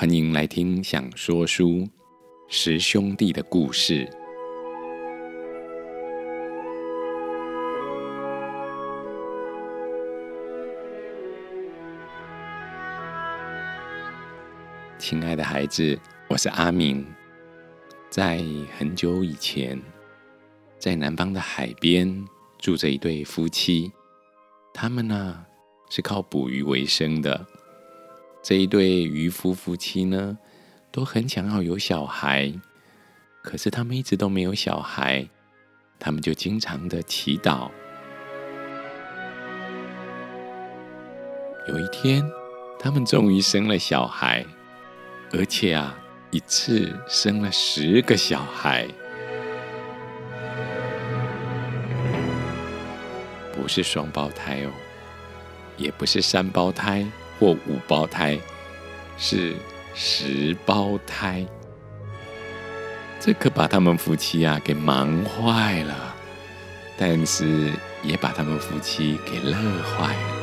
欢迎来听《想说书十兄弟的故事》。亲爱的孩子，我是阿明。在很久以前，在南方的海边住着一对夫妻，他们呢是靠捕鱼为生的。这一对渔夫夫妻呢，都很想要有小孩，可是他们一直都没有小孩，他们就经常的祈祷。有一天，他们终于生了小孩，而且啊，一次生了十个小孩，不是双胞胎哦，也不是三胞胎。或五胞胎是十胞胎，这可把他们夫妻啊给忙坏了，但是也把他们夫妻给乐坏了。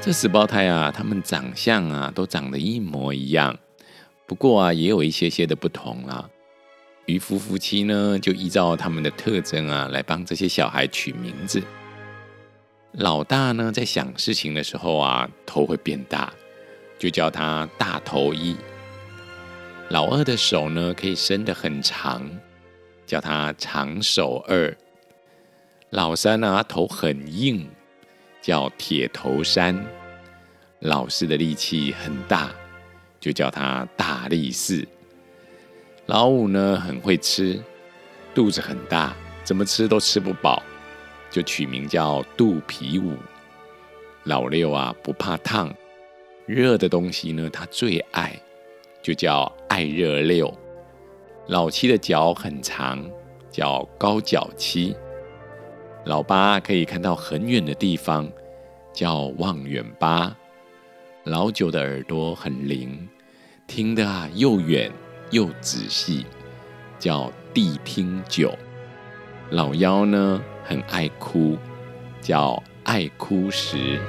这十胞胎啊，他们长相啊都长得一模一样，不过啊也有一些些的不同啦。渔夫夫妻呢，就依照他们的特征啊，来帮这些小孩取名字。老大呢，在想事情的时候啊，头会变大，就叫他大头一。老二的手呢，可以伸得很长，叫他长手二。老三呢，头很硬，叫铁头三。老四的力气很大，就叫他大力士。老五呢很会吃，肚子很大，怎么吃都吃不饱，就取名叫肚皮五。老六啊不怕烫，热的东西呢他最爱，就叫爱热六。老七的脚很长，叫高脚七。老八可以看到很远的地方，叫望远八。老九的耳朵很灵，听得啊又远。又仔细，叫谛听九。老幺呢很爱哭，叫爱哭十。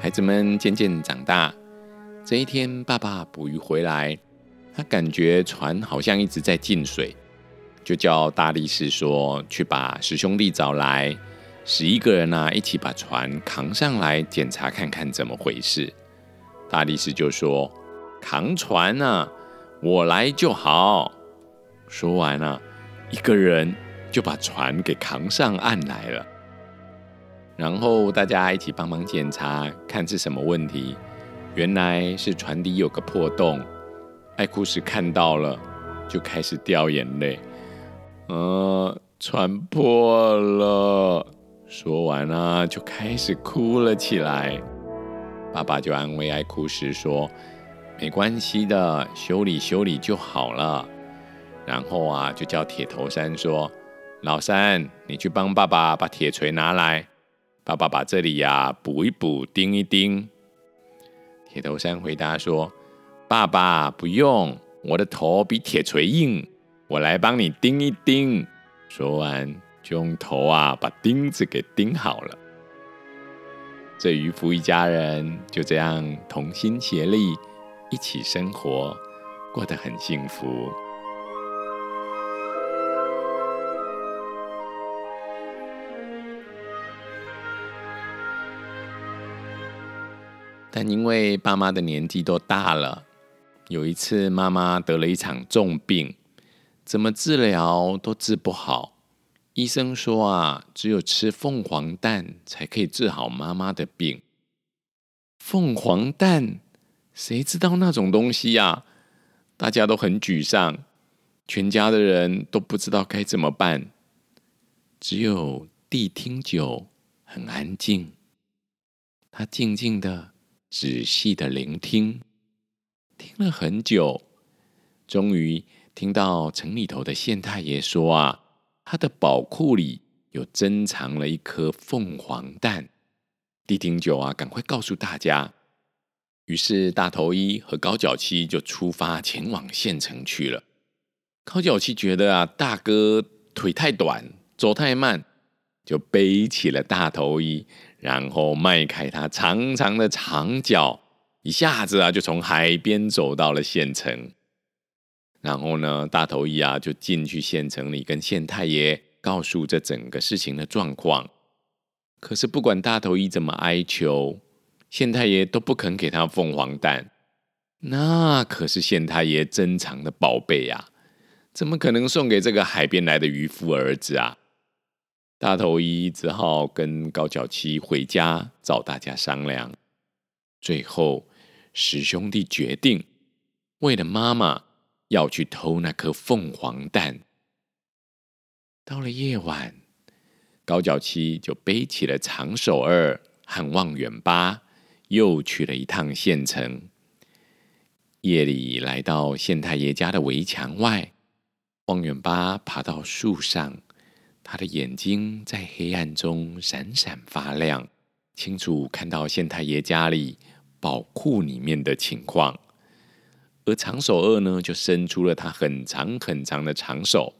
孩子们渐渐长大，这一天，爸爸捕鱼回来，他感觉船好像一直在进水，就叫大力士说：“去把十兄弟找来。”十一个人呢，一起把船扛上来检查看看怎么回事。大力士就说：“扛船呢，我来就好。”说完了，一个人就把船给扛上岸来了。然后大家一起帮忙检查，看是什么问题。原来是船底有个破洞。爱哭时看到了，就开始掉眼泪。呃，船破了。说完了，就开始哭了起来。爸爸就安慰爱哭时说：“没关系的，修理修理就好了。”然后啊，就叫铁头山说：“老三，你去帮爸爸把铁锤拿来，爸爸把这里呀补一补，钉一钉。”铁头山回答说：“爸爸不用，我的头比铁锤硬，我来帮你钉一钉。”说完。就用头啊把钉子给钉好了。这渔夫一家人就这样同心协力，一起生活，过得很幸福。但因为爸妈的年纪都大了，有一次妈妈得了一场重病，怎么治疗都治不好。医生说啊，只有吃凤凰蛋才可以治好妈妈的病。凤凰蛋，谁知道那种东西呀？大家都很沮丧，全家的人都不知道该怎么办。只有谛听酒很安静，他静静的、仔细的聆听，听了很久，终于听到城里头的县太爷说啊。他的宝库里有珍藏了一颗凤凰蛋，地听九啊，赶快告诉大家。于是大头一和高脚七就出发前往县城去了。高脚七觉得啊，大哥腿太短，走太慢，就背起了大头衣，然后迈开他长长的长脚，一下子啊就从海边走到了县城。然后呢，大头一啊就进去县城里，跟县太爷告诉这整个事情的状况。可是不管大头一怎么哀求，县太爷都不肯给他凤凰蛋。那可是县太爷珍藏的宝贝呀，怎么可能送给这个海边来的渔夫儿子啊？大头一只好跟高脚七回家找大家商量。最后，十兄弟决定为了妈妈要去偷那颗凤凰蛋。到了夜晚，高脚七就背起了长手二和望远八，又去了一趟县城。夜里来到县太爷家的围墙外，望远八爬到树上，他的眼睛在黑暗中闪闪发亮，清楚看到县太爷家里宝库里面的情况。而长手二呢，就伸出了他很长很长的长手，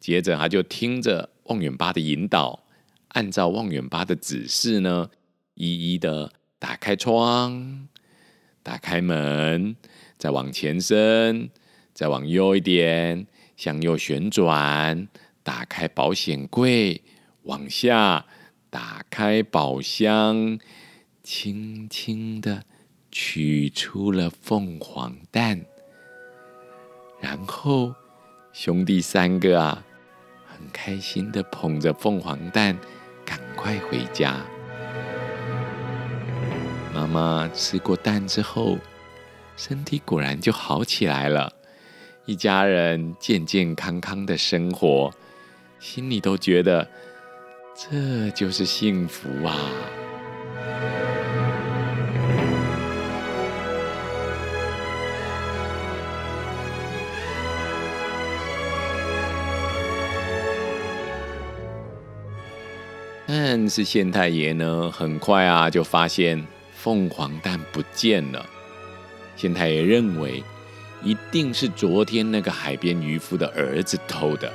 接着他就听着望远八的引导，按照望远八的指示呢，一一的打开窗，打开门。再往前伸，再往右一点，向右旋转，打开保险柜，往下打开宝箱，轻轻的取出了凤凰蛋，然后兄弟三个啊，很开心的捧着凤凰蛋，赶快回家。妈妈吃过蛋之后。身体果然就好起来了，一家人健健康康的生活，心里都觉得这就是幸福啊！但是县太爷呢，很快啊就发现凤凰蛋不见了。县太爷认为，一定是昨天那个海边渔夫的儿子偷的，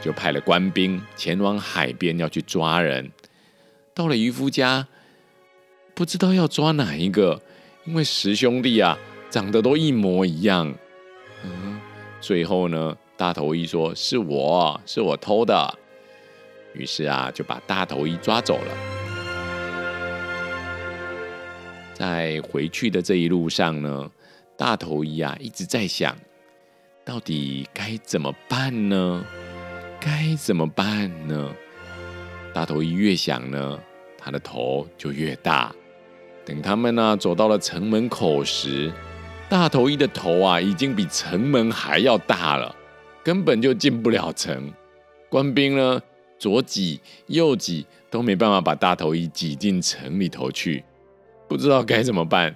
就派了官兵前往海边要去抓人。到了渔夫家，不知道要抓哪一个，因为十兄弟啊长得都一模一样。嗯，最后呢，大头一说是我是我偷的，于是啊就把大头一抓走了。在回去的这一路上呢，大头一啊一直在想，到底该怎么办呢？该怎么办呢？大头一越想呢，他的头就越大。等他们呢走到了城门口时，大头一的头啊已经比城门还要大了，根本就进不了城。官兵呢左挤右挤都没办法把大头一挤进城里头去。不知道该怎么办，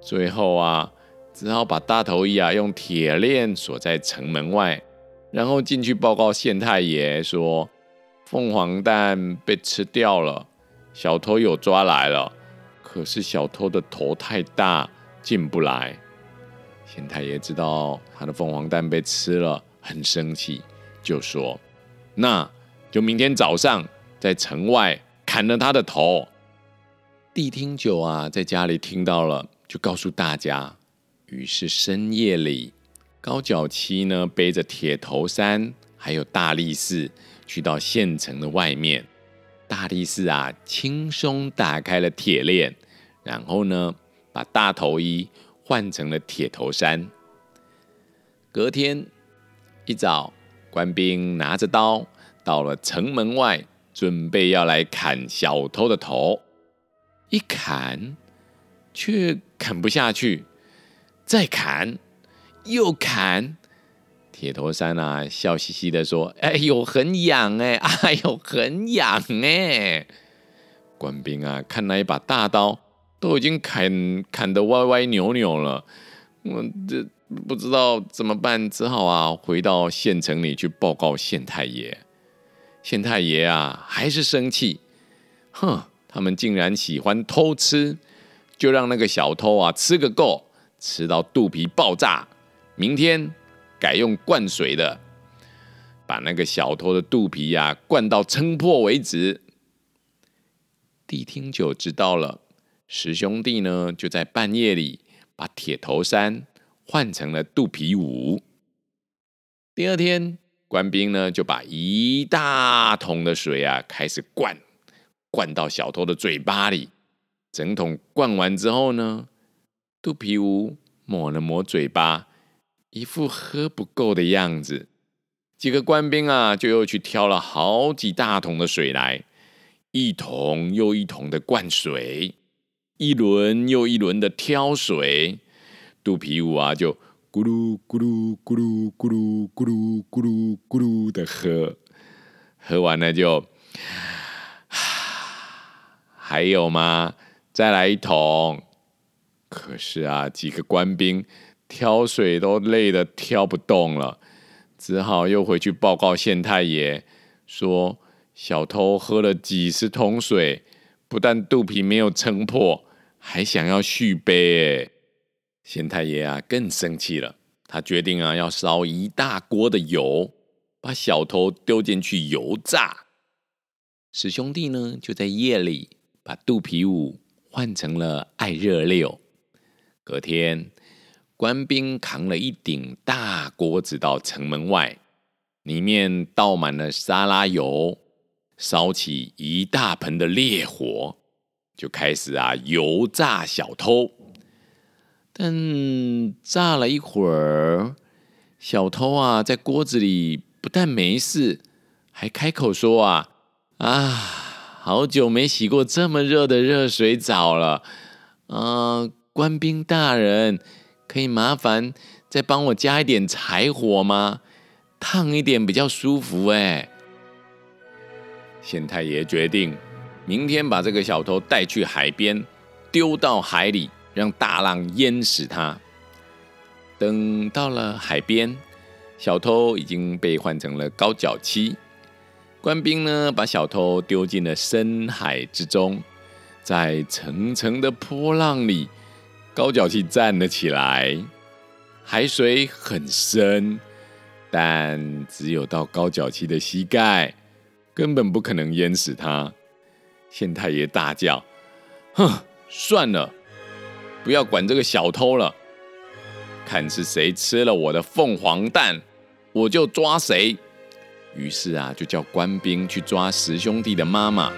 最后啊，只好把大头一啊用铁链锁在城门外，然后进去报告县太爷说，凤凰蛋被吃掉了，小偷有抓来了，可是小偷的头太大，进不来。县太爷知道他的凤凰蛋被吃了，很生气，就说，那就明天早上在城外砍了他的头。谛听酒啊，在家里听到了，就告诉大家。于是深夜里，高脚七呢背着铁头山，还有大力士，去到县城的外面。大力士啊，轻松打开了铁链，然后呢，把大头衣换成了铁头山。隔天一早，官兵拿着刀到了城门外，准备要来砍小偷的头。一砍，却砍不下去，再砍，又砍。铁头山啊，笑嘻嘻的说：“哎呦，很痒哎，哎呦，很痒哎。”官兵啊，看那一把大刀都已经砍砍得歪歪扭扭了，我这不知道怎么办，只好啊，回到县城里去报告县太爷。县太爷啊，还是生气，哼。他们竟然喜欢偷吃，就让那个小偷啊吃个够，吃到肚皮爆炸。明天改用灌水的。把那个小偷的肚皮呀灌到撑破为止。谛听九知道了，十兄弟呢就在半夜里把铁头山换成了肚皮舞。第二天，官兵呢就把一大桶的水啊开始灌，灌到小偷的嘴巴里。整桶灌完之后呢，肚皮舞抹了抹嘴巴，一副喝不够的样子。几个官兵啊，就又去挑了好几大桶的水来，一桶又一桶的灌水，一轮又一轮的挑水。肚皮舞啊，就咕噜咕噜咕噜咕噜咕噜咕噜咕噜的喝，喝完了就，还有吗？再来一桶。可是啊，几个官兵挑水都累得挑不动了。只好又回去报告县太爷，说小偷喝了几十桶水，不但肚皮没有撑破，还想要续杯。哎，县太爷啊更生气了，他决定啊要烧一大锅的油，把小偷丢进去油炸。十兄弟呢就在夜里把肚皮舞换成了爱热六。隔天。官兵扛了一顶大锅子到城门外，里面倒满了沙拉油，烧起一大盆的烈火，就开始啊油炸小偷。但炸了一会儿，小偷啊在锅子里不但没事，还开口说啊啊，好久没洗过这么热的热水澡了。啊，官兵大人。可以麻烦再帮我加一点柴火吗？烫一点比较舒服哎。县太爷决定明天把这个小偷带去海边，丢到海里，让大浪淹死他。等到了海边，小偷已经被换成了高脚七。官兵呢，把小偷丢进了深海之中，在层层的波浪里。高脚气站了起来，海水很深，但只有到高脚气的膝盖，根本不可能淹死他。县太爷大叫：“哼，算了，不要管这个小偷了，看是谁吃了我的凤凰蛋，我就抓谁。”于是啊，就叫官兵去抓十兄弟的妈妈。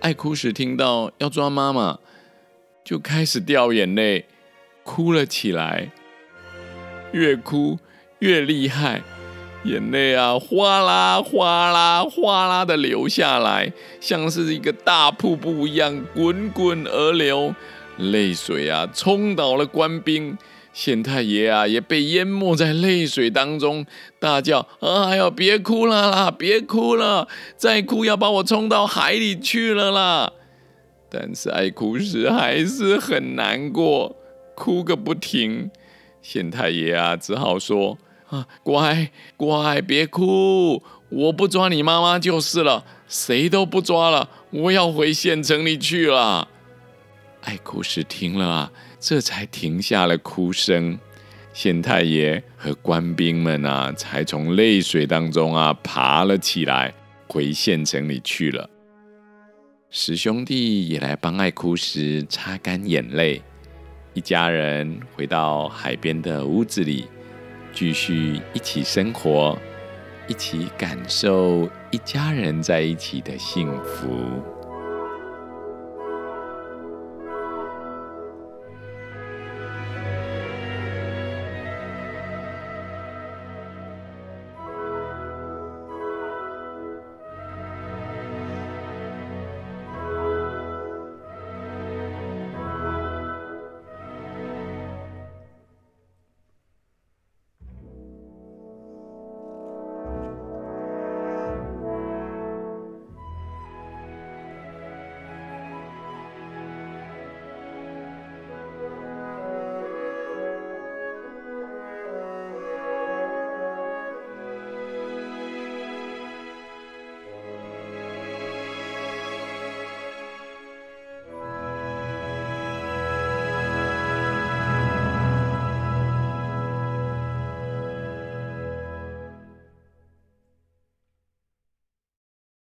爱哭时听到要抓妈妈，就开始掉眼泪，哭了起来。越哭越厉害，眼泪啊哗啦哗啦哗啦的流下来，像是一个大瀑布一样滚滚而流。泪水啊冲倒了官兵。县太爷啊，也被淹没在泪水当中，大叫：“哎呀，别哭了啦，别哭了，再哭要把我冲到海里去了啦！”但是爱哭时还是很难过，哭个不停。县太爷啊，只好说：“乖乖，别哭，我不抓你妈妈就是了，谁都不抓了，我要回县城里去了。”爱哭时听了啊。这才停下了哭声，县太爷和官兵们啊，才从泪水当中啊爬了起来，回县城里去了。十兄弟也来帮爱哭时擦干眼泪，一家人回到海边的屋子里，继续一起生活，一起感受一家人在一起的幸福。